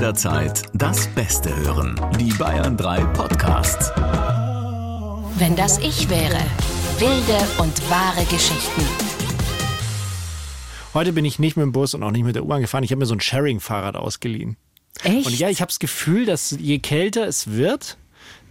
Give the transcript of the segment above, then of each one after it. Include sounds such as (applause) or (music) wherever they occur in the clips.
jederzeit das Beste hören. Die Bayern 3 Podcasts. Wenn das ich wäre. Wilde und wahre Geschichten. Heute bin ich nicht mit dem Bus und auch nicht mit der U-Bahn gefahren. Ich habe mir so ein Sharing-Fahrrad ausgeliehen. Echt? Und ja, ich habe das Gefühl, dass je kälter es wird,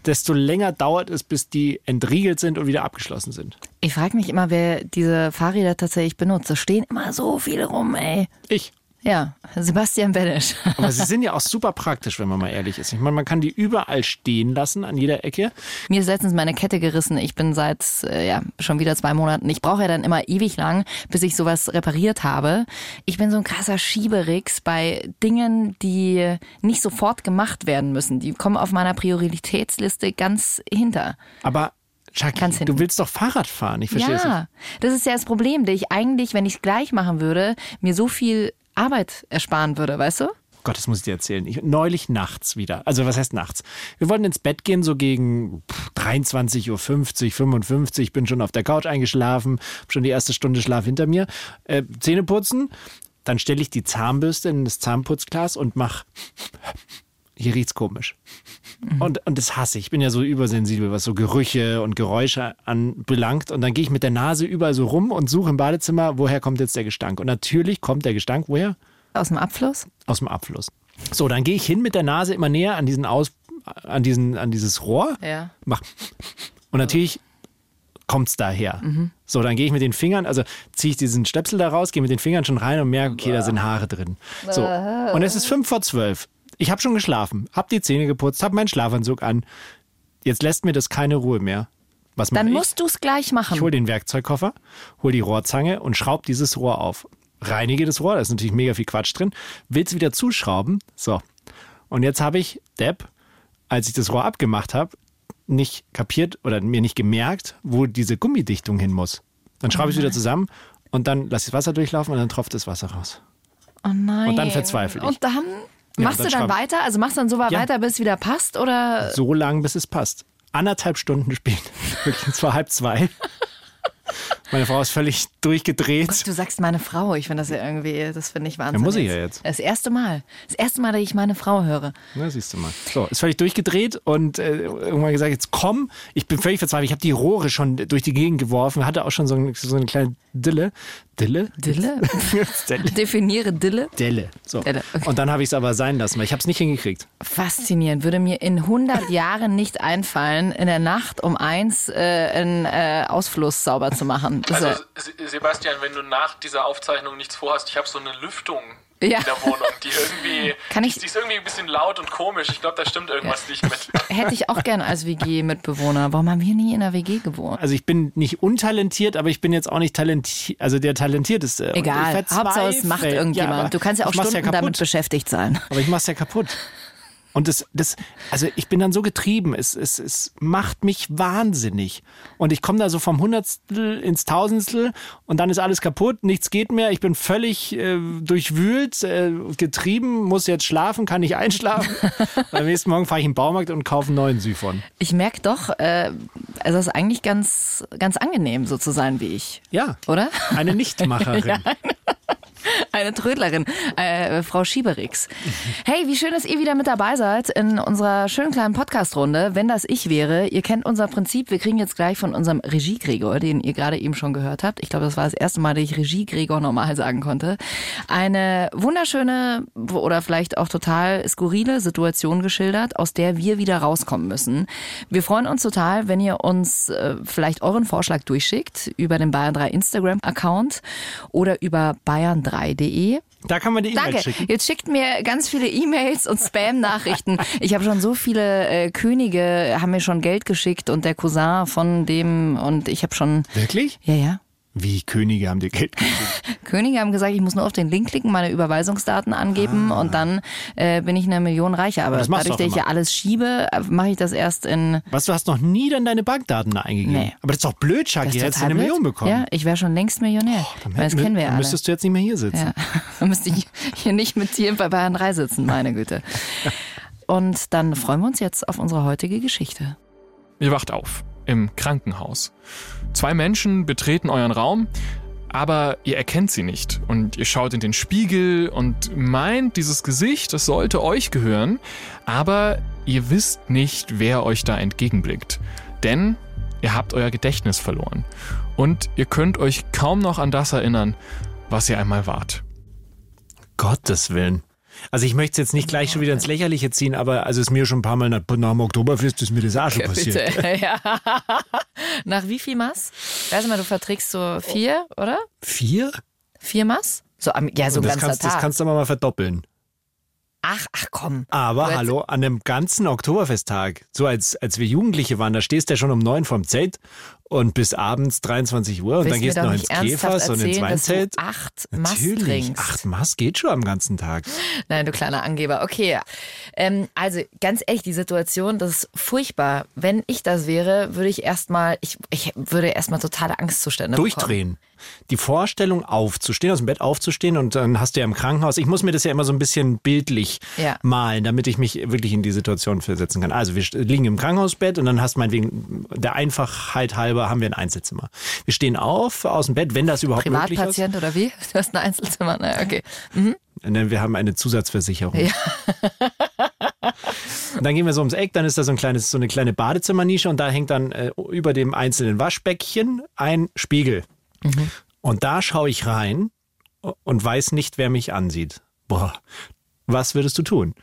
desto länger dauert es, bis die entriegelt sind und wieder abgeschlossen sind. Ich frage mich immer, wer diese Fahrräder tatsächlich benutzt. Da stehen immer so viele rum, ey. Ich. Ja, Sebastian Benesch. (laughs) Aber sie sind ja auch super praktisch, wenn man mal ehrlich ist. Ich meine, man kann die überall stehen lassen, an jeder Ecke. Mir ist letztens meine Kette gerissen. Ich bin seit äh, ja, schon wieder zwei Monaten. Ich brauche ja dann immer ewig lang, bis ich sowas repariert habe. Ich bin so ein krasser Schieberix bei Dingen, die nicht sofort gemacht werden müssen. Die kommen auf meiner Prioritätsliste ganz hinter. Aber hinten. du willst doch Fahrrad fahren, ich verstehe es nicht. Ja, das ist ja das Problem, dass ich eigentlich, wenn ich es gleich machen würde, mir so viel Arbeit ersparen würde, weißt du? Gott, das muss ich dir erzählen. Ich, neulich nachts wieder. Also was heißt nachts? Wir wollten ins Bett gehen, so gegen pff, 23.50 Uhr, 55, bin schon auf der Couch eingeschlafen, hab schon die erste Stunde Schlaf hinter mir. Äh, Zähne putzen, dann stelle ich die Zahnbürste in das Zahnputzglas und mach. Hier riecht's komisch. Und, und das hasse ich. Ich bin ja so übersensibel, was so Gerüche und Geräusche anbelangt. Und dann gehe ich mit der Nase überall so rum und suche im Badezimmer, woher kommt jetzt der Gestank. Und natürlich kommt der Gestank, woher? Aus dem Abfluss? aus dem Abfluss. So, dann gehe ich hin mit der Nase immer näher an diesen Aus, an diesen, an dieses Rohr. Ja. Mach. Und natürlich kommt's daher. So, dann gehe ich mit den Fingern, also ziehe ich diesen Stöpsel da raus, gehe mit den Fingern schon rein und merke, okay, da sind Haare drin. So. Und es ist fünf vor zwölf. Ich habe schon geschlafen, habe die Zähne geputzt, habe meinen Schlafanzug an. Jetzt lässt mir das keine Ruhe mehr. Was Dann musst du es gleich machen. Ich hole den Werkzeugkoffer, hole die Rohrzange und schraube dieses Rohr auf. Reinige das Rohr, da ist natürlich mega viel Quatsch drin. Will's wieder zuschrauben. So. Und jetzt habe ich, Depp, als ich das Rohr abgemacht habe, nicht kapiert oder mir nicht gemerkt, wo diese Gummidichtung hin muss. Dann schraube ich es wieder zusammen und dann lasse ich das Wasser durchlaufen und dann tropft das Wasser raus. Oh nein. Und dann verzweifle ich. Und dann machst dann du dann weiter? Also machst du dann so weit Ja. weiter, bis es wieder passt? Oder? So lang, bis es passt. Anderthalb Stunden (laughs) später, wirklich, es war halb zwei. Meine Frau ist völlig durchgedreht. Du sagst meine Frau. Ich finde das ja irgendwie, das finde ich wahnsinnig. muss ich ja jetzt. Das erste Mal. Das erste Mal, dass ich meine Frau höre. Na, siehst du mal. So, ist völlig durchgedreht und äh, irgendwann gesagt, jetzt komm. Ich bin völlig verzweifelt. Ich habe die Rohre schon durch die Gegend geworfen, hatte auch schon so, ein, so eine kleine Dille. Dille? Dille? (laughs) Delle. Definiere Dille. Delle. So. Delle, okay. Und dann habe ich es aber sein lassen, weil ich habe es nicht hingekriegt. Faszinierend. Würde mir in 100 Jahren nicht einfallen, in der Nacht um eins äh, einen äh, Ausfluss sauber zu machen. Das ist Also Se- Sebastian, wenn du nach dieser Aufzeichnung nichts vorhast, ich habe so eine Lüftung Ja. in der Wohnung, die irgendwie, (laughs) Kann ich- die ist irgendwie ein bisschen laut und komisch. Ich glaube, da stimmt irgendwas nicht mit. ja, (laughs) hätte ich auch gern als WG-Mitbewohner. Warum haben wir nie in der WG gewohnt? Also ich bin nicht untalentiert, aber ich bin jetzt auch nicht talentiert, also der talentierteste. Egal. Hauptsache, es macht Ja, irgendjemand. aber du kannst ja auch Stunden ja damit beschäftigt sein. Aber ich mach's ja kaputt. (laughs) Und das, das, also ich bin dann so getrieben, es, es, es macht mich wahnsinnig. Und ich komme da so vom Hundertstel ins Tausendstel und dann ist alles kaputt, nichts geht mehr, ich bin völlig äh, durchwühlt, äh, getrieben, muss jetzt schlafen, kann nicht einschlafen. und (laughs) am nächsten Morgen fahre ich in den Baumarkt und kaufe einen neuen Siphon. Ich merke doch, äh, also es ist eigentlich ganz, ganz angenehm, so zu sein wie ich. Ja, Oder? eine Nichtmacherin. (laughs) Eine (laughs) Trödlerin, äh, Frau Schieberix. Hey, wie schön, dass ihr wieder mit dabei seid in unserer schönen kleinen Podcast-Runde. Wenn das ich wäre, ihr kennt unser Prinzip. Wir kriegen jetzt gleich von unserem Regie-Gregor, den ihr gerade eben schon gehört habt. Ich glaube, das war das erste Mal, dass ich Regie-Gregor normal sagen konnte. Eine wunderschöne oder vielleicht auch total skurrile Situation geschildert, aus der wir wieder rauskommen müssen. Wir freuen uns total, wenn ihr uns äh, vielleicht euren Vorschlag durchschickt über den Bayern 3 Instagram-Account oder über bayern3.de. Da kann man die E-Mail Danke. schicken. Jetzt schickt mir ganz viele E-Mails und Spam-Nachrichten. (laughs) Ich habe schon so viele äh, Könige, haben mir schon Geld geschickt und der Cousin von dem und ich habe schon, Wirklich? ja, ja. Wie Könige haben dir Geld gegeben? (laughs) Könige haben gesagt, ich muss nur auf den Link klicken, meine Überweisungsdaten angeben und dann äh, bin ich eine Million reicher. Aber Ah. das dadurch, dass ich ja alles schiebe, äh, mache ich das erst in. Was, du hast noch nie dann deine Bankdaten da eingegeben? Nee. Aber das ist doch blöd, Chucky. Ist Hättest du eine Million blöd. bekommen. Ja, ich wäre schon längst Millionär. Dann Weil das hätten- kennen wir ja dann alle. müsstest du jetzt nicht mehr hier sitzen. Ja, (laughs) dann müsste ich hier nicht mit dir bei Bayern 3 sitzen, meine Güte. Und dann freuen wir uns jetzt auf unsere heutige Geschichte. Ihr wacht auf im Krankenhaus. Zwei Menschen betreten euren Raum. aber ihr erkennt sie nicht. Und ihr schaut in den Spiegel und meint, dieses Gesicht, das sollte euch gehören, aber ihr wisst nicht, wer euch da entgegenblickt. Denn ihr habt euer Gedächtnis verloren. Und ihr könnt euch kaum noch an das erinnern, was ihr einmal wart. Gottes Willen. Also ich möchte es jetzt nicht gleich schon wieder ins Lächerliche ziehen, aber also es ist mir schon ein paar Mal nach, nach dem Oktoberfest ist mir das auch schon passiert. (laughs) Ja. Nach wie viel Maß? Weiß mal, du verträgst so vier, oder? Vier? Vier Maß? So, am- ja, so ein das, ganzer kannst, Tag. das kannst du aber mal verdoppeln. Ach, ach komm. Aber hallo, an einem ganzen Oktoberfesttag, so als, als wir Jugendliche waren, da stehst du ja schon um neun vorm Zelt und bis abends 23 Uhr und Willst dann gehst du noch ins Käfers und ins Weinzelt. acht Maß Natürlich, trinkst. acht Maß geht schon am ganzen Tag. Nein, du kleiner Angeber. Okay. Ähm, also ganz ehrlich, die Situation, das ist furchtbar. Wenn ich das wäre, würde ich erstmal, ich, ich würde erstmal totale Angstzustände bekommen. Die Vorstellung aufzustehen, aus dem Bett aufzustehen und dann hast du ja im Krankenhaus, ich muss mir das ja immer so ein bisschen bildlich Ja. malen, damit ich mich wirklich in die Situation versetzen kann. Also wir liegen im Krankenhausbett und dann hast meinetwegen der Einfachheit halber haben wir ein Einzelzimmer. Wir stehen auf aus dem Bett, wenn das überhaupt möglich ist. Privatpatient oder wie? (laughs) Du hast ein Einzelzimmer. Na, okay. Ne, Wir haben eine Zusatzversicherung. Und (laughs) dann gehen wir so ums Eck, dann ist da so, ein kleines, so eine kleine Badezimmernische und da hängt dann äh, über dem einzelnen Waschbeckchen ein Spiegel. Und da schaue ich rein und weiß nicht, wer mich ansieht. Boah, was würdest du tun?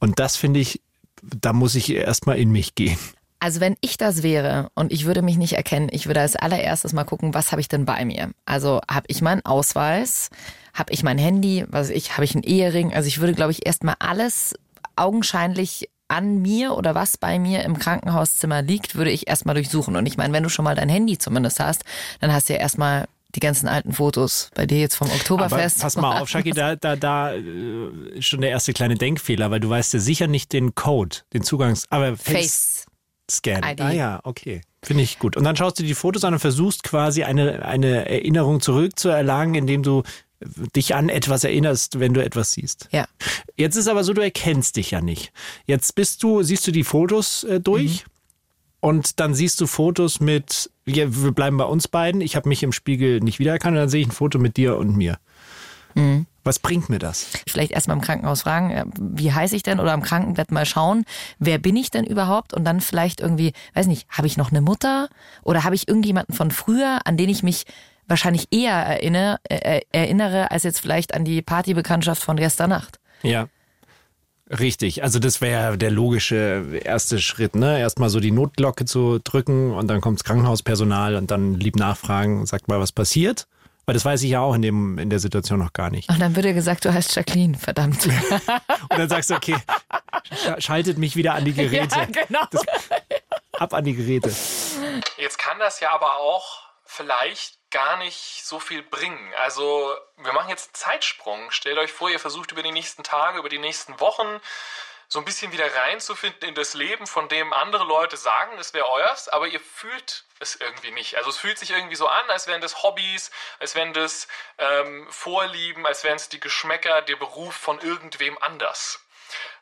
Und das finde ich, da muss ich erstmal in mich gehen. Also wenn ich das wäre und ich würde mich nicht erkennen, ich würde als allererstes mal gucken, was habe ich denn bei mir? Also habe ich meinen Ausweis, habe ich mein Handy, was ich, habe ich einen Ehering? Also ich würde, glaube ich, erstmal alles augenscheinlich an mir oder was bei mir im Krankenhauszimmer liegt, würde ich erstmal durchsuchen. Und ich meine, wenn du schon mal dein Handy zumindest hast, dann hast du ja erstmal die ganzen alten Fotos bei dir jetzt vom Aber Oktoberfest. pass mal auf, Shaki, da, da, da äh, ist schon der erste kleine Denkfehler, weil du weißt ja sicher nicht den Code, den Zugangs... Aber Face. Scan. ID. Ah ja, okay. Finde ich gut. Und dann schaust du die Fotos an und versuchst quasi eine, eine Erinnerung zurückzuerlangen, indem du dich an etwas erinnerst, wenn du etwas siehst. Ja. Jetzt ist aber so, du erkennst dich ja nicht. Jetzt bist du, siehst du die Fotos äh, durch und dann siehst du Fotos mit, ja, wir bleiben bei uns beiden, ich habe mich im Spiegel nicht wiedererkannt und dann sehe ich ein Foto mit dir und mir. Was bringt mir das? vielleicht erstmal im Krankenhaus fragen, äh, wie heiße ich denn oder am Krankenbett mal schauen, wer bin ich denn überhaupt und dann vielleicht irgendwie, weiß nicht, habe ich noch eine Mutter oder habe ich irgendjemanden von früher, an den ich mich wahrscheinlich eher erinnere, äh, erinnere als jetzt vielleicht an die Partybekanntschaft von gestern Nacht. Ja. Richtig, also das wäre der logische erste Schritt, ne? Erstmal so die Notglocke zu drücken und dann kommt's Krankenhauspersonal und dann lieb nachfragen, sagt mal, was passiert. Weil das weiß ich ja auch in, dem, in der Situation noch gar nicht. Und dann wird dir gesagt, du heißt Jacqueline, verdammt. (laughs) Und dann sagst du, okay, sch- schaltet mich wieder an die (laughs) Geräte. genau. Ab an die Geräte. Jetzt kann das ja aber auch vielleicht gar nicht so viel bringen. Also, wir machen jetzt einen Zeitsprung. Stellt euch vor, ihr versucht über die nächsten Tage, über die nächsten Wochen so ein bisschen wieder reinzufinden in das Leben, von dem andere Leute sagen, es wäre euers, aber ihr fühlt es irgendwie nicht. Also es fühlt sich irgendwie so an, als wären das Hobbys, als wären das ähm, Vorlieben, als wären es die Geschmäcker, der Beruf von irgendwem anders.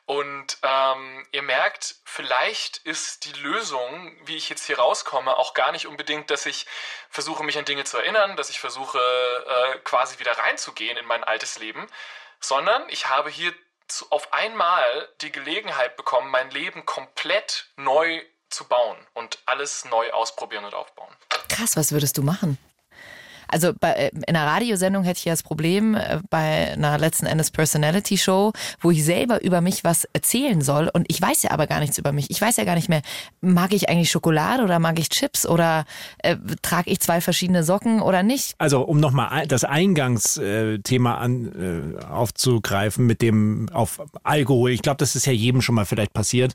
Und ähm, ihr merkt, vielleicht ist die Lösung, wie ich jetzt hier rauskomme, auch gar nicht unbedingt, dass ich versuche, mich an Dinge zu erinnern, dass ich versuche, äh, quasi wieder reinzugehen in mein altes Leben, sondern ich habe hier zu, auf einmal die Gelegenheit bekommen, mein Leben komplett neu zu bauen und alles neu ausprobieren und aufbauen. Krass, was würdest du machen? Also bei, äh, in einer Radiosendung hätte ich ja das Problem, äh, bei einer letzten Endes Personality Show, wo ich selber über mich was erzählen soll und ich weiß ja aber gar nichts über mich. Ich weiß ja gar nicht mehr, mag ich eigentlich Schokolade oder mag ich Chips oder äh, trage ich zwei verschiedene Socken oder nicht? Also um nochmal das Eingangsthema an, äh, aufzugreifen mit dem auf Alkohol. Ich glaube, das ist ja jedem schon mal vielleicht passiert,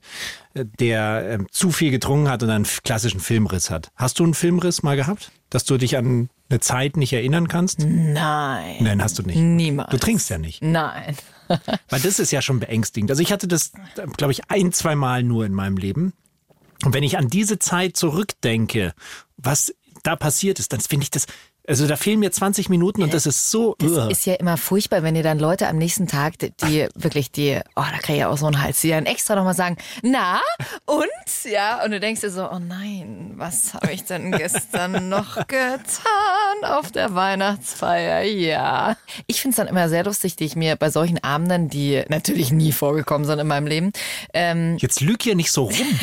äh, der äh, zu viel getrunken hat und einen klassischen Filmriss hat. Hast du einen Filmriss mal gehabt, dass du dich an eine Zeit nicht erinnern kannst? Nein. Nein, hast du nicht. Niemals. Du trinkst ja nicht. Nein. (laughs) Weil das ist ja schon beängstigend. Also ich hatte das, glaube ich, ein, zwei Mal nur in meinem Leben. Und wenn ich an diese Zeit zurückdenke, was da passiert ist, dann finde ich das Also da fehlen mir 20 Minuten und das ist so. Das Ugh. ist ja immer furchtbar, wenn ihr dann Leute am nächsten Tag, die, die wirklich die, oh, da kriege ich ja auch so einen Hals, die dann extra nochmal sagen, na, und? Ja, und du denkst dir so, oh nein, was habe ich denn gestern noch getan auf der Weihnachtsfeier? Ja. Ich finde es dann immer sehr lustig, die ich mir bei solchen Abenden, die natürlich nie vorgekommen sind in meinem Leben, ähm, Jetzt lüg hier nicht so rum.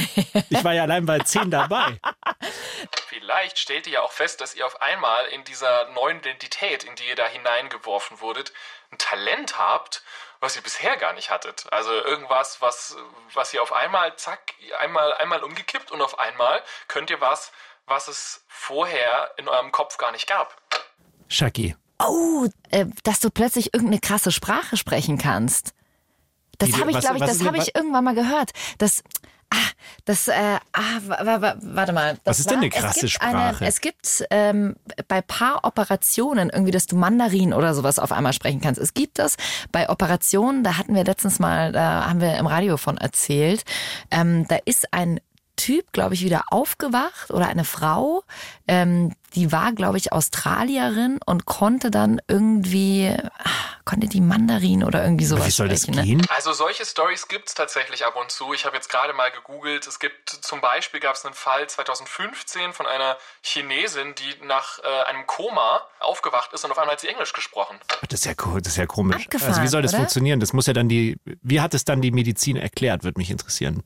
Ich war ja allein bei 10 dabei. Vielleicht stellt ihr ja auch fest, dass ihr auf einmal in dieser neuen Identität, in die ihr da hineingeworfen wurdet, ein Talent habt, was ihr bisher gar nicht hattet. Also irgendwas, was, was ihr auf einmal, zack, einmal, einmal umgekippt und auf einmal könnt ihr was, was es vorher in eurem Kopf gar nicht gab. Shaki. oh, äh, dass du plötzlich irgendeine krasse Sprache sprechen kannst. Das habe ich, glaube ich, das habe ich irgendwann mal gehört. Das, ah, das, äh, ah, wa- wa- wa- warte mal. Das Was ist denn eine war- krasse es gibt Eine, Sprache? es gibt ähm, bei Paaroperationen irgendwie, dass du Mandarin oder sowas auf einmal sprechen kannst. Es gibt das bei Operationen, da hatten wir letztens mal, da haben wir im Radio von erzählt, ähm, da ist ein Typ, glaube ich, wieder aufgewacht oder eine Frau, ähm, die war, glaube ich, Australierin und konnte dann irgendwie, ah, konnte die Mandarin oder irgendwie sowas Wie soll das sprechen. Ne? gehen? Also solche Stories gibt es tatsächlich ab und zu. Ich habe jetzt gerade mal gegoogelt. Es gibt zum Beispiel gab es einen Fall 2015 von einer Chinesin, die nach äh, einem Koma aufgewacht ist und auf einmal hat sie Englisch gesprochen. Das ist ja, das ist ja komisch. Abgefahren, also wie soll das oder? funktionieren? Das muss ja dann die, wie hat es dann die Medizin erklärt, würde mich interessieren.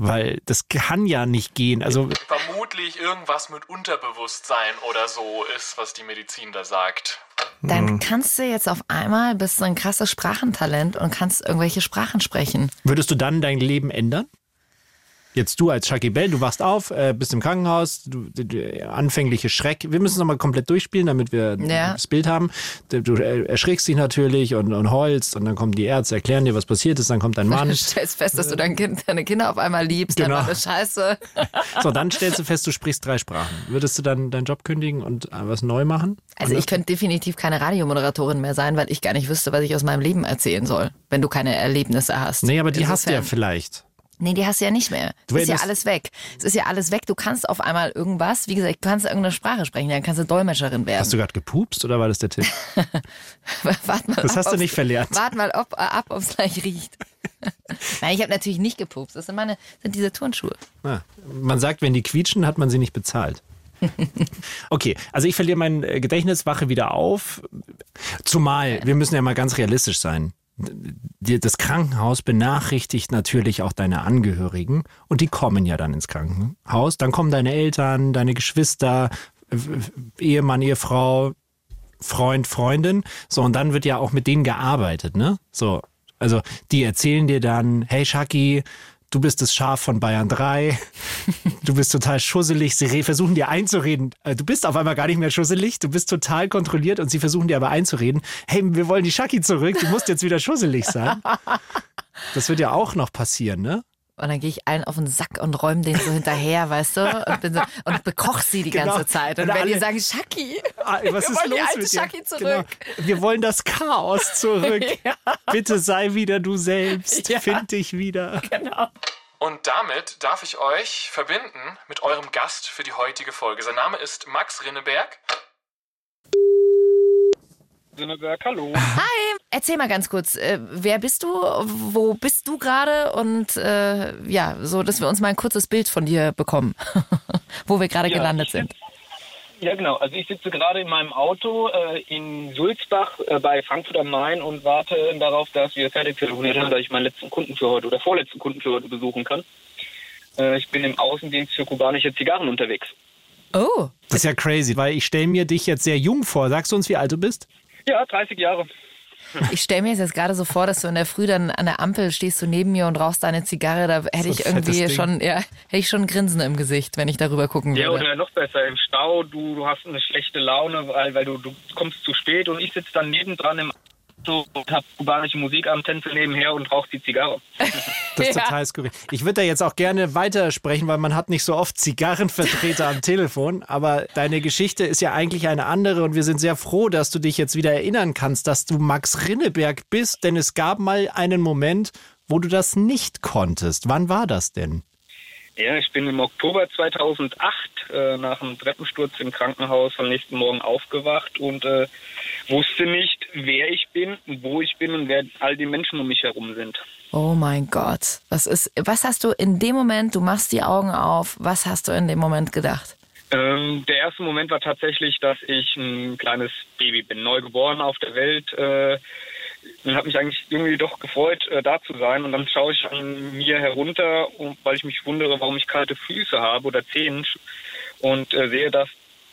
Weil das kann ja nicht gehen. Also Vermutlich irgendwas mit Unterbewusstsein oder so ist, was die Medizin da sagt. Dann Mhm. kannst du jetzt auf einmal, bist du ein krasses Sprachentalent und kannst irgendwelche Sprachen sprechen. würdest du dann dein Leben ändern? Jetzt du als Chucky Bell, du wachst auf, äh, bist im Krankenhaus, du, du, du, anfängliche Schreck. Wir müssen es nochmal komplett durchspielen, damit wir Ja. das Bild haben. Du, erschrickst dich natürlich und, und heulst und dann kommen die Ärzte, erklären dir, was passiert ist, dann kommt dein Mann. Du (laughs) stellst fest, dass du dein kind, deine Kinder auf einmal liebst, Genau. dann war das scheiße. (laughs) So, dann stellst du fest, du sprichst drei Sprachen. Würdest du dann deinen Job kündigen und äh, was neu machen? Also ich könnte definitiv keine Radiomoderatorin mehr sein, weil ich gar nicht wüsste, was ich aus meinem Leben erzählen soll, wenn du keine Erlebnisse hast. Nee, aber die hast du ja Insofern- vielleicht. Nee, die hast du ja nicht mehr. Du Es ist ja alles weg. Es ist ja alles weg. Du kannst auf einmal irgendwas, wie gesagt, du kannst irgendeine Sprache sprechen, dann kannst du Dolmetscherin werden. Hast du gerade gepupst oder war das der Tipp? (laughs) Wart mal Das ab, hast du nicht verlernt. Wart mal ob, ab, ob es gleich riecht. (laughs) Nein, ich habe natürlich nicht gepupst. Das sind meine, sind diese Turnschuhe. Ah, man sagt, wenn die quietschen, hat man sie nicht bezahlt. (laughs) Okay, also ich verliere mein äh, Gedächtnis, wache wieder auf. Zumal, wir müssen ja mal ganz realistisch sein. Das Krankenhaus benachrichtigt natürlich auch deine Angehörigen und die kommen ja dann ins Krankenhaus. Dann kommen deine Eltern, deine Geschwister, Ehemann, Ehefrau, Freund, Freundin. So, und dann wird ja auch mit denen gearbeitet, ne? So, also die erzählen dir dann, hey Shaki, du bist das Schaf von Bayern 3, du bist total schusselig, sie versuchen dir einzureden, äh, du bist auf einmal gar nicht mehr schusselig, du bist total kontrolliert und sie versuchen dir aber einzureden, hey, wir wollen die Shaki zurück, du musst jetzt wieder schusselig sein. Das wird ja auch noch passieren, ne? Und dann gehe ich allen auf den Sack und räume den so hinterher, weißt du? Und, bin so, und bekoch sie die Genau. ganze Zeit. Und Und wenn die alle- sagen, Schaki, Ah, was (laughs) Wir ist wollen die los alte mit dir? Shaki zurück. Genau. Wir wollen das Chaos zurück. (laughs) Bitte sei wieder du selbst. Ja. Find dich wieder. Und damit darf ich euch verbinden mit eurem Gast für die heutige Folge. Sein Name ist Max Rinneberg. Sinneberg, hallo. hi, erzähl mal ganz kurz, äh, wer bist du, wo bist du gerade und äh, ja, so, dass wir uns mal ein kurzes Bild von dir bekommen, (laughs) wo wir gerade Ja, gelandet sind. Ja, genau. Also ich sitze gerade in meinem Auto äh, in Sulzbach äh, bei Frankfurt am Main und warte darauf, dass wir fertig telefoniert haben, dass ich meinen letzten Kunden für heute oder vorletzten Kunden für heute besuchen kann. Äh, ich bin im Außendienst für kubanische Zigarren unterwegs. Oh, Das ist ja crazy, weil ich stelle mir dich jetzt sehr jung vor. Sagst du uns, wie alt du bist? Ja, 30 Jahre. ich stelle mir jetzt gerade so vor, dass du in der Früh dann an der Ampel stehst du neben mir und rauchst deine Zigarre, da hätte ich irgendwie schon, ja, hätte ich schon ein Grinsen im Gesicht, wenn ich darüber gucken Ja, würde. oder noch besser, im Stau, du, du hast eine schlechte Laune, weil, weil du, du kommst zu spät und ich sitze dann nebendran im Auto und hab kubanische Musik am Tänzel nebenher und rauch die Zigarre. (laughs) Das ist Ja. total skurril. Ich würde da jetzt auch gerne weitersprechen, weil man hat nicht so oft Zigarrenvertreter am (laughs) Telefon. Aber deine Geschichte ist ja eigentlich eine andere und wir sind sehr froh, dass du dich jetzt wieder erinnern kannst, dass du Max Rinneberg bist. Denn es gab mal einen Moment, wo du das nicht konntest. Wann war das denn? Ja, ich bin im Oktober 2008 äh, nach einem Treppensturz im Krankenhaus am nächsten Morgen aufgewacht und äh, wusste nicht, wer ich bin, wo ich bin und wer all die Menschen um mich herum sind. Oh mein Gott. Was ist, was hast du in dem Moment, du machst die Augen auf, was hast du in dem Moment gedacht? Ähm, der erste Moment war tatsächlich, dass ich ein kleines Baby bin, neugeboren auf der Welt. Äh, und habe mich eigentlich irgendwie doch gefreut, äh, da zu sein. Und dann schaue ich an mir herunter, weil ich mich wundere, warum ich kalte Füße habe oder Zehen und äh, sehe, dass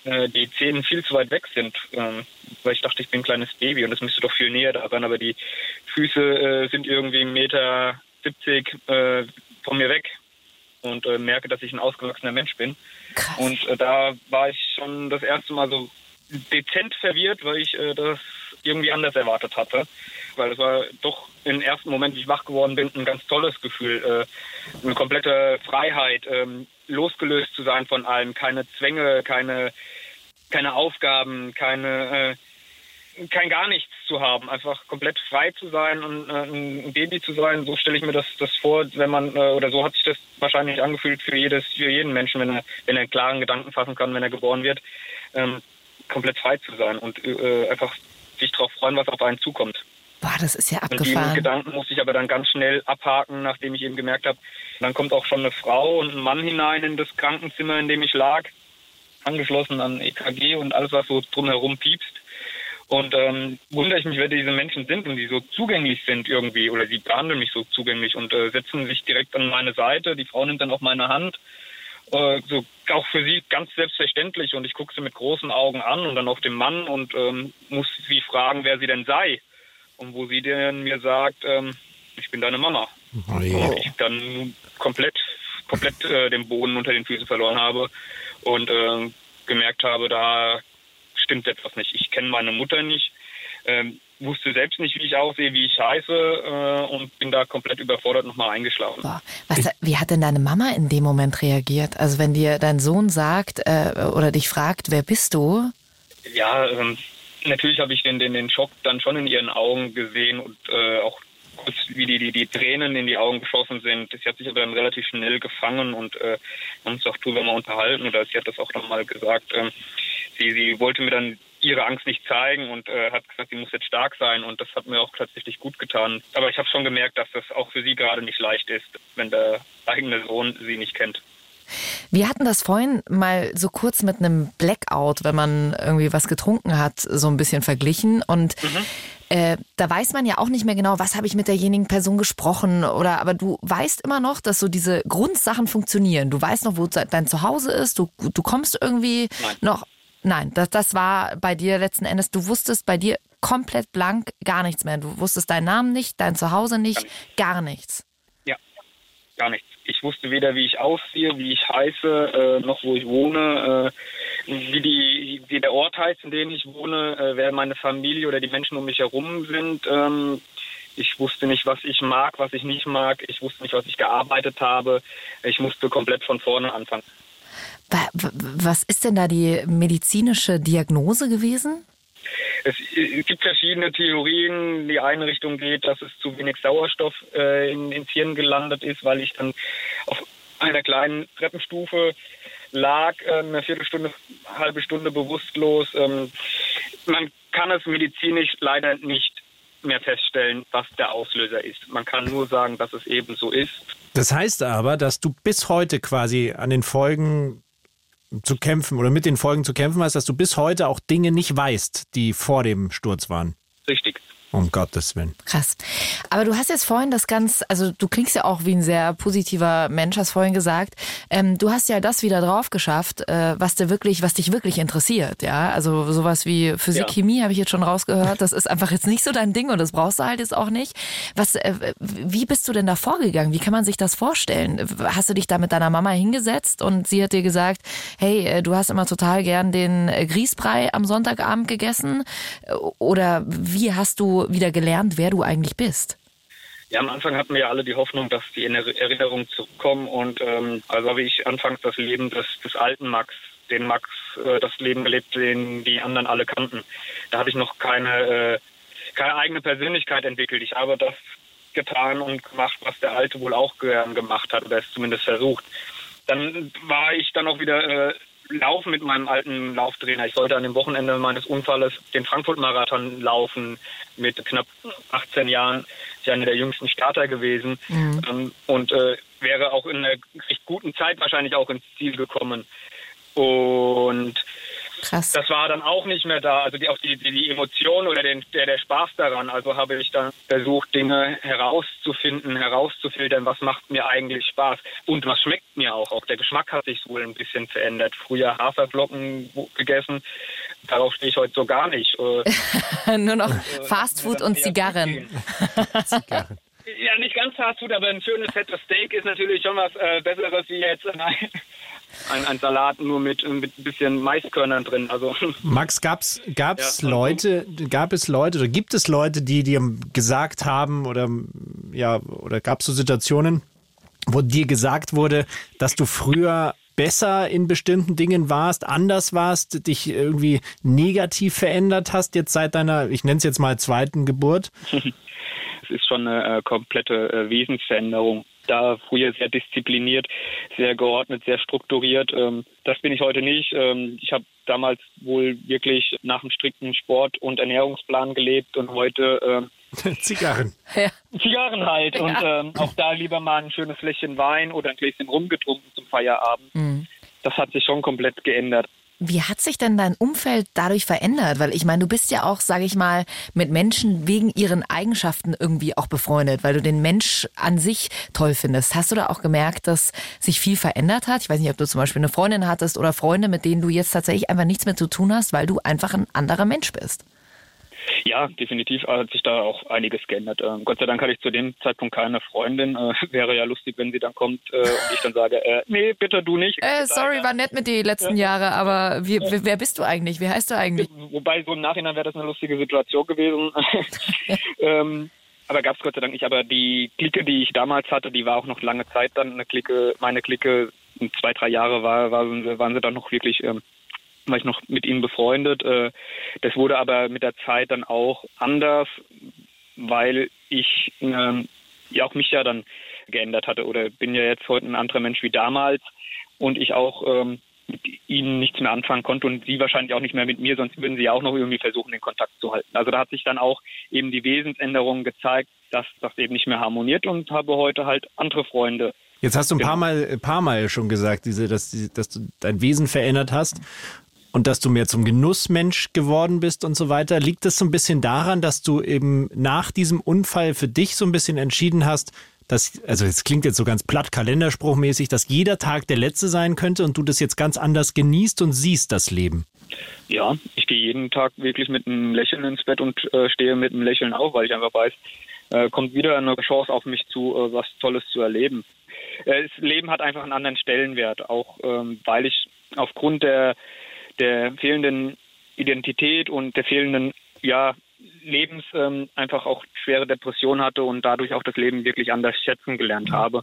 äh, die Zehen viel zu weit weg sind, ähm, weil ich dachte, ich bin ein kleines Baby und das müsste doch viel näher da sein. Aber die Füße äh, sind irgendwie 1,70 Meter 70, äh, von mir weg und äh, merke, dass ich ein ausgewachsener Mensch bin. Krass. Und äh, da war ich schon das erste Mal so dezent verwirrt, weil ich äh, das irgendwie anders erwartet hatte. Weil es war doch im ersten Moment, wie ich wach geworden bin, ein ganz tolles Gefühl. Eine komplette Freiheit, ähm, losgelöst zu sein von allem, keine Zwänge, keine, keine Aufgaben, keine, äh, kein gar nichts zu haben, einfach komplett frei zu sein und äh, ein Baby zu sein. So stelle ich mir das, das vor, wenn man, äh, oder so hat sich das wahrscheinlich angefühlt für jedes, für jeden Menschen, wenn er, wenn er einen klaren Gedanken fassen kann, wenn er geboren wird, ähm, komplett frei zu sein und äh, einfach sich darauf freuen, was auf einen zukommt. Boah, das ist ja abgefahren. Gedanken musste ich aber dann ganz schnell abhaken, nachdem ich eben gemerkt habe, dann kommt auch schon eine Frau und ein Mann hinein in das Krankenzimmer, in dem ich lag, angeschlossen an EKG und alles, was so drumherum piepst. Und ähm, wundere ich mich, wer diese Menschen sind und die so zugänglich sind irgendwie oder sie behandeln mich so zugänglich und äh, setzen sich direkt an meine Seite. Die Frau nimmt dann auch meine Hand äh, so auch für sie ganz selbstverständlich und ich gucke sie mit großen Augen an und dann auf den Mann und ähm, muss sie fragen, wer sie denn sei. Und wo sie dann mir sagt, ähm, ich bin deine Mama. Oh je. Und ich dann komplett, komplett äh, den Boden unter den Füßen verloren habe und äh, gemerkt habe, da stimmt etwas nicht. Ich kenne meine Mutter nicht, ähm, wusste selbst nicht, wie ich aussehe, wie ich heiße äh, und bin da komplett überfordert nochmal eingeschlafen. Was, wie hat denn deine Mama in dem Moment reagiert? Also wenn dir dein Sohn sagt äh, oder dich fragt, wer bist du? Ja, ähm, natürlich habe ich den, den, den Schock dann schon in ihren Augen gesehen und äh, auch kurz, wie die, die, die Tränen in die Augen geschossen sind. Sie hat sich aber dann relativ schnell gefangen und äh, uns auch drüber mal unterhalten oder sie hat das auch nochmal gesagt. Ähm, sie, sie wollte mir dann ihre Angst nicht zeigen und äh, hat gesagt, sie muss jetzt stark sein und das hat mir auch tatsächlich gut getan. Aber ich habe schon gemerkt, dass das auch für sie gerade nicht leicht ist, wenn der eigene Sohn sie nicht kennt. Wir hatten das vorhin mal so kurz mit einem Blackout, wenn man irgendwie was getrunken hat, so ein bisschen verglichen. Und äh, da weiß man ja auch nicht mehr genau, was habe ich mit derjenigen Person gesprochen oder aber du weißt immer noch, dass so diese Grundsachen funktionieren. Du weißt noch, wo dein Zuhause ist, du, du kommst irgendwie Nein. noch. Nein, das, das war bei dir letzten Endes, du wusstest bei dir komplett blank gar nichts mehr. Du wusstest deinen Namen nicht, dein Zuhause nicht, gar nichts. Ja, gar nichts. Ich wusste weder, wie ich aussehe, wie ich heiße, äh, noch wo ich wohne, äh, wie, die, wie der Ort heißt, in dem ich wohne, äh, wer meine Familie oder die Menschen um mich herum sind. Ähm, ich wusste nicht, was ich mag, was ich nicht mag. Ich wusste nicht, was ich gearbeitet habe. Ich musste komplett von vorne anfangen. Wa- wa- Was ist denn da die medizinische Diagnose gewesen? Es, es gibt verschiedene Theorien. Die eine Richtung geht, dass es zu wenig Sauerstoff äh, in, ins Hirn gelandet ist, weil ich dann auf einer kleinen Treppenstufe lag, äh, eine Viertelstunde, halbe Stunde bewusstlos. Ähm, man kann es medizinisch leider nicht mehr feststellen, was der Auslöser ist. Man kann nur sagen, dass es eben so ist. Das heißt aber, dass du bis heute quasi an den Folgen zu kämpfen oder mit den Folgen zu kämpfen hast, dass du bis heute auch Dinge nicht weißt, die vor dem Sturz waren. Richtig. Um Gottes Willen. Krass. Aber du hast jetzt vorhin das ganz, also du klingst ja auch wie ein sehr positiver Mensch, hast vorhin gesagt. Ähm, du hast ja das wieder drauf geschafft, äh, was dir wirklich, was dich wirklich interessiert, ja. Also sowas wie Physik, Ja. Chemie habe ich jetzt schon rausgehört. Das ist einfach jetzt nicht so dein Ding und das brauchst du halt jetzt auch nicht. Was, äh, wie bist du denn da vorgegangen? Wie kann man sich das vorstellen? Hast du dich da mit deiner Mama hingesetzt und sie hat dir gesagt, hey, äh, du hast immer total gern den äh, Grießbrei am Sonntagabend gegessen? Äh, Oder wie hast du wieder gelernt, wer du eigentlich bist? Ja, am Anfang hatten wir ja alle die Hoffnung, dass die Erinner- Erinnerungen zurückkommen. Und ähm, also habe ich anfangs das Leben des, des alten Max, den Max, äh, das Leben gelebt, den die anderen alle kannten. Da hatte ich noch keine, äh, keine eigene Persönlichkeit entwickelt. Ich habe das getan und gemacht, was der Alte wohl auch gern gemacht hat oder es zumindest versucht. Dann war ich dann auch wieder äh, Laufen mit meinem alten Lauftrainer. Ich sollte an dem Wochenende meines Unfalles den Frankfurt-Marathon laufen mit knapp 18 Jahren. Ich einer der jüngsten Starter gewesen Mhm. ähm, und äh, wäre auch in einer recht guten Zeit wahrscheinlich auch ins Ziel gekommen. Und Krass. das war dann auch nicht mehr da. Also die, auch die, die, die Emotion oder den, der, der Spaß daran. Also habe ich dann versucht, Dinge herauszufinden, herauszufiltern, was macht mir eigentlich Spaß und was schmeckt mir auch. Auch der Geschmack hat sich wohl ein bisschen verändert. Früher Haferflocken gegessen, darauf stehe ich heute so gar nicht. Äh, (laughs) Nur noch Fastfood und Zigarren. (laughs) Ja, nicht ganz Fastfood, aber ein schönes fettes Steak ist natürlich schon was äh, Besseres wie jetzt ein, ein, ein Salat nur mit, mit ein bisschen Maiskörnern drin. Also Max, gab's, gab's Ja. Leute, gab es Leute oder gibt es Leute, die dir gesagt haben oder ja, oder gab es so Situationen, wo dir gesagt wurde, dass du früher besser in bestimmten Dingen warst, anders warst, dich irgendwie negativ verändert hast, jetzt seit deiner, ich nenne es jetzt mal zweiten Geburt? (laughs) es ist schon eine äh, komplette äh, Wesensveränderung. Da früher sehr diszipliniert, sehr geordnet, sehr strukturiert. Ähm, das bin ich heute nicht. Ähm, ich habe damals wohl wirklich nach einem strikten Sport- und Ernährungsplan gelebt und heute ähm, (laughs) Zigarren. Ja. Zigarren halt. Und ähm, auch da lieber mal ein schönes Fläschchen Wein oder ein Gläschen rumgetrunken zum Feierabend. Das hat sich schon komplett geändert. Wie hat sich denn dein Umfeld dadurch verändert? Weil ich meine, du bist ja auch, sage ich mal, mit Menschen wegen ihren Eigenschaften irgendwie auch befreundet, weil du den Mensch an sich toll findest. Hast du da auch gemerkt, dass sich viel verändert hat? Ich weiß nicht, ob du zum Beispiel eine Freundin hattest oder Freunde, mit denen du jetzt tatsächlich einfach nichts mehr zu tun hast, weil du einfach ein anderer Mensch bist. Ja, definitiv hat sich da auch einiges geändert. Ähm, Gott sei Dank hatte ich zu dem Zeitpunkt keine Freundin. Äh, (laughs) wäre ja lustig, wenn sie dann kommt äh, und ich dann sage, äh, nee, bitte du nicht. Äh, sorry, war nett mit dir die letzten Jahre, aber wie, wer wer bist du eigentlich? Wie heißt du eigentlich? Wobei so im Nachhinein wäre das eine lustige Situation gewesen. (laughs) (laughs) ähm, aber gab es Gott sei Dank nicht. Aber die Clique, die ich damals hatte, die war auch noch lange Zeit dann eine Clique, meine Clique, zwei, drei Jahre war, waren, sie- waren sie dann noch wirklich, ähm, war ich noch mit ihnen befreundet. Äh, das wurde aber mit der Zeit dann auch anders, weil ich ähm, ja auch mich ja dann geändert hatte oder bin ja jetzt heute ein anderer Mensch wie damals und ich auch ähm, mit ihnen nichts mehr anfangen konnte und sie wahrscheinlich auch nicht mehr mit mir, sonst würden sie ja auch noch irgendwie versuchen, den Kontakt zu halten. Also da hat sich dann auch eben die Wesensänderung gezeigt, dass das eben nicht mehr harmoniert und habe heute halt andere Freunde. Jetzt hast du ein Genau. paar Mal, ein paar Mal schon gesagt, diese, dass, dass du dein Wesen verändert hast und dass du mehr zum Genussmensch geworden bist und so weiter. Liegt das so ein bisschen daran, dass du eben nach diesem Unfall für dich so ein bisschen entschieden hast, dass, also es klingt jetzt so ganz platt kalenderspruchmäßig, dass jeder Tag der letzte sein könnte und du das jetzt ganz anders genießt und siehst, das Leben? Ja, ich gehe jeden Tag wirklich mit einem Lächeln ins Bett und äh, stehe mit einem Lächeln auf, weil ich einfach weiß, äh, kommt wieder eine Chance auf mich zu, äh, was Tolles zu erleben. Äh, das Leben hat einfach einen anderen Stellenwert, auch ähm, weil ich aufgrund der, der fehlenden Identität und der fehlenden ja, Lebens ähm, einfach auch schwere Depression hatte und dadurch auch das Leben wirklich anders schätzen gelernt habe,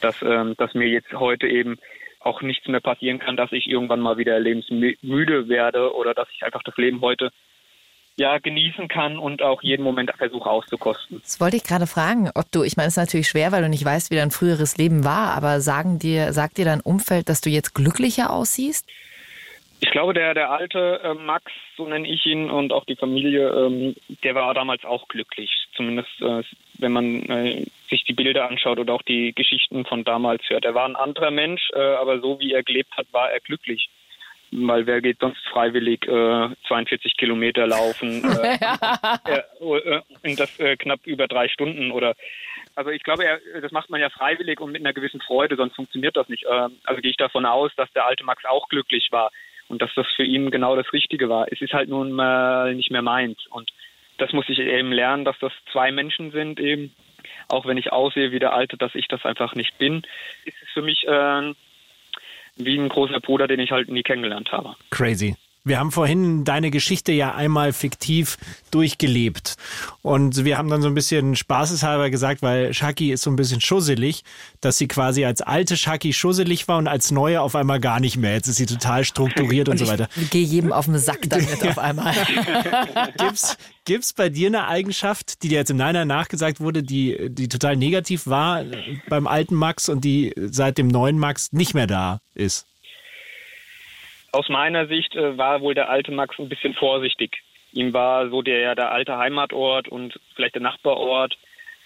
dass, ähm, dass mir jetzt heute eben auch nichts mehr passieren kann, dass ich irgendwann mal wieder lebensmüde werde oder dass ich einfach das Leben heute ja genießen kann und auch jeden Moment versuche auszukosten. Das wollte ich gerade fragen, ob du, ich meine, es ist natürlich schwer, weil du nicht weißt, wie dein früheres Leben war, aber sagen dir, sagt dir dein Umfeld, dass du jetzt glücklicher aussiehst? Ich glaube, der, der alte äh, Max, so nenne ich ihn, und auch die Familie, ähm, der war damals auch glücklich. Zumindest, äh, wenn man äh, sich die Bilder anschaut oder auch die Geschichten von damals hört. Er war ein anderer Mensch, äh, aber so wie er gelebt hat, war er glücklich. Weil wer geht sonst freiwillig äh, 42 Kilometer laufen äh, (laughs) äh, äh, und das äh, knapp über drei Stunden oder also ich glaube, er, das macht man ja freiwillig und mit einer gewissen Freude, sonst funktioniert das nicht. Ähm, Also gehe ich davon aus, dass der alte Max auch glücklich war und dass das für ihn genau das Richtige war. Es ist halt nun mal nicht mehr meins und das muss ich eben lernen, dass das zwei Menschen sind eben. Auch wenn ich aussehe wie der Alte, dass ich das einfach nicht bin, ist es für mich äh, wie ein großer Bruder, den ich halt nie kennengelernt habe. Crazy. Wir haben vorhin deine Geschichte ja einmal fiktiv durchgelebt. Und wir haben dann so ein bisschen spaßeshalber gesagt, weil Shaki ist so ein bisschen schusselig, dass sie quasi als alte Shaki schusselig war und als neue auf einmal gar nicht mehr. Jetzt ist sie total strukturiert und, so weiter. Ich gehe jedem auf den Sack damit (laughs) auf einmal. (laughs) Gibt's, gibt's bei dir eine Eigenschaft, die dir jetzt im Nachhinein nachgesagt wurde, die, die total negativ war beim alten Max und die seit dem neuen Max nicht mehr da ist? Aus meiner Sicht äh, war wohl der alte Max ein bisschen vorsichtig. Ihm war so der, der alte Heimatort und vielleicht der Nachbarort,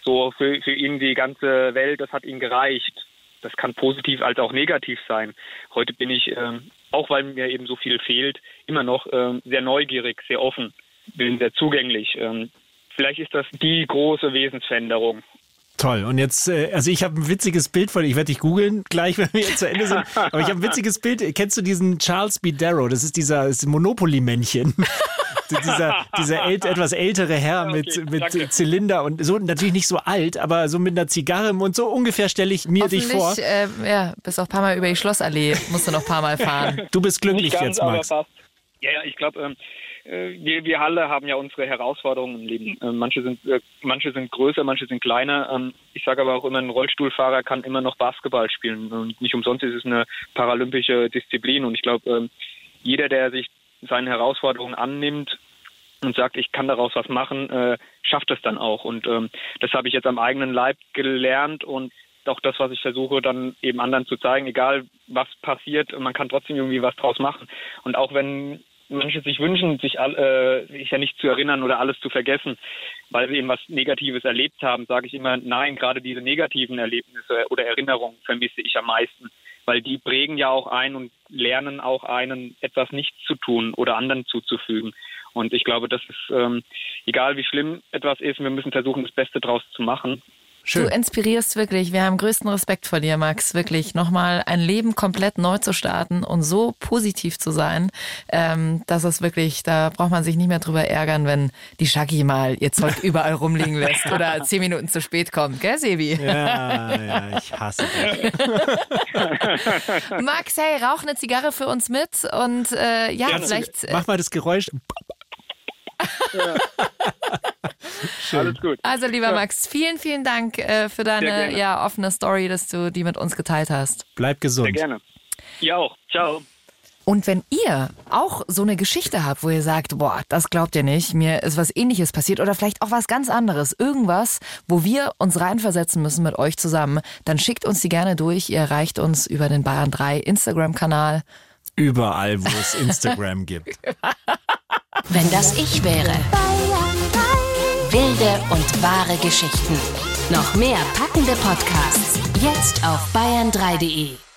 so für, für ihn die ganze Welt, das hat ihm gereicht. Das kann positiv als auch negativ sein. Heute bin ich, ähm, auch weil mir eben so viel fehlt, immer noch ähm, sehr neugierig, sehr offen, bin sehr zugänglich. Ähm, vielleicht ist das die große Wesensveränderung. Toll. Und jetzt, äh, also ich habe ein witziges Bild von, ich werde dich googeln gleich, (laughs) wenn wir jetzt zu Ende sind. Aber ich habe ein witziges Bild. Kennst du diesen Charles B. Darrow? Das ist dieser Monopoly-Männchen. (laughs) dieser, dieser ält, etwas ältere Herr Ja, okay, mit, mit danke. Zylinder und so, natürlich nicht so alt, aber so mit einer Zigarre im Mund, so ungefähr stelle ich mir dich vor. Äh, ja, bist auch ein paar Mal über die Schlossallee, musst du noch ein paar Mal fahren. Du bist glücklich Nicht ganz, jetzt, aber Max. fast. Ja, ja, ich glaube, ähm, äh, wir, wir alle haben ja unsere Herausforderungen im Leben. Äh, manche sind äh, manche sind größer, manche sind kleiner. Ähm, ich sage aber auch immer, ein Rollstuhlfahrer kann immer noch Basketball spielen. Und nicht umsonst ist es eine paralympische Disziplin. Und ich glaube, ähm, jeder, der sich seinen Herausforderungen annimmt und sagt, ich kann daraus was machen, äh, schafft es dann auch. Und ähm, das habe ich jetzt am eigenen Leib gelernt und auch das, was ich versuche, dann eben anderen zu zeigen, egal was passiert, man kann trotzdem irgendwie was draus machen. Und auch wenn manche sich wünschen, sich, äh, sich ja nicht zu erinnern oder alles zu vergessen, weil sie eben was Negatives erlebt haben, sage ich immer, nein, gerade diese negativen Erlebnisse oder Erinnerungen vermisse ich am meisten, weil die prägen ja auch ein und lernen auch einen, etwas nicht zu tun oder anderen zuzufügen. Und ich glaube, das ist, ähm, egal wie schlimm etwas ist, wir müssen versuchen, das Beste draus zu machen. Schön. Du inspirierst wirklich. Wir haben größten Respekt vor dir, Max. Wirklich nochmal ein Leben komplett neu zu starten und so positiv zu sein. Ähm, das ist wirklich, da braucht man sich nicht mehr drüber ärgern, wenn die Shaggy mal ihr Zeug (laughs) überall rumliegen lässt oder zehn Minuten zu spät kommt. Gell, Sebi? Ja, ja, ich hasse dich. (laughs) Max, hey, rauch eine Zigarre für uns mit und äh, ja, Gerne. vielleicht. Äh, Mach mal das Geräusch. (laughs) Alles gut. also, lieber Max, vielen, vielen Dank äh, für deine ja, offene Story, dass du die mit uns geteilt hast. Bleib Sehr gesund. gerne. Ihr auch. Ciao. Und wenn ihr auch so eine Geschichte habt, wo ihr sagt, boah, das glaubt ihr nicht, mir ist was ähnliches passiert oder vielleicht auch was ganz anderes, irgendwas, wo wir uns reinversetzen müssen mit euch zusammen, dann schickt uns die gerne durch. Ihr erreicht uns über den Bayern 3 Instagram-Kanal. Überall, wo es Instagram (laughs) gibt. Wenn das ich wäre. Wilde und wahre Geschichten. Noch mehr packende Podcasts. Jetzt auf bayern3.de.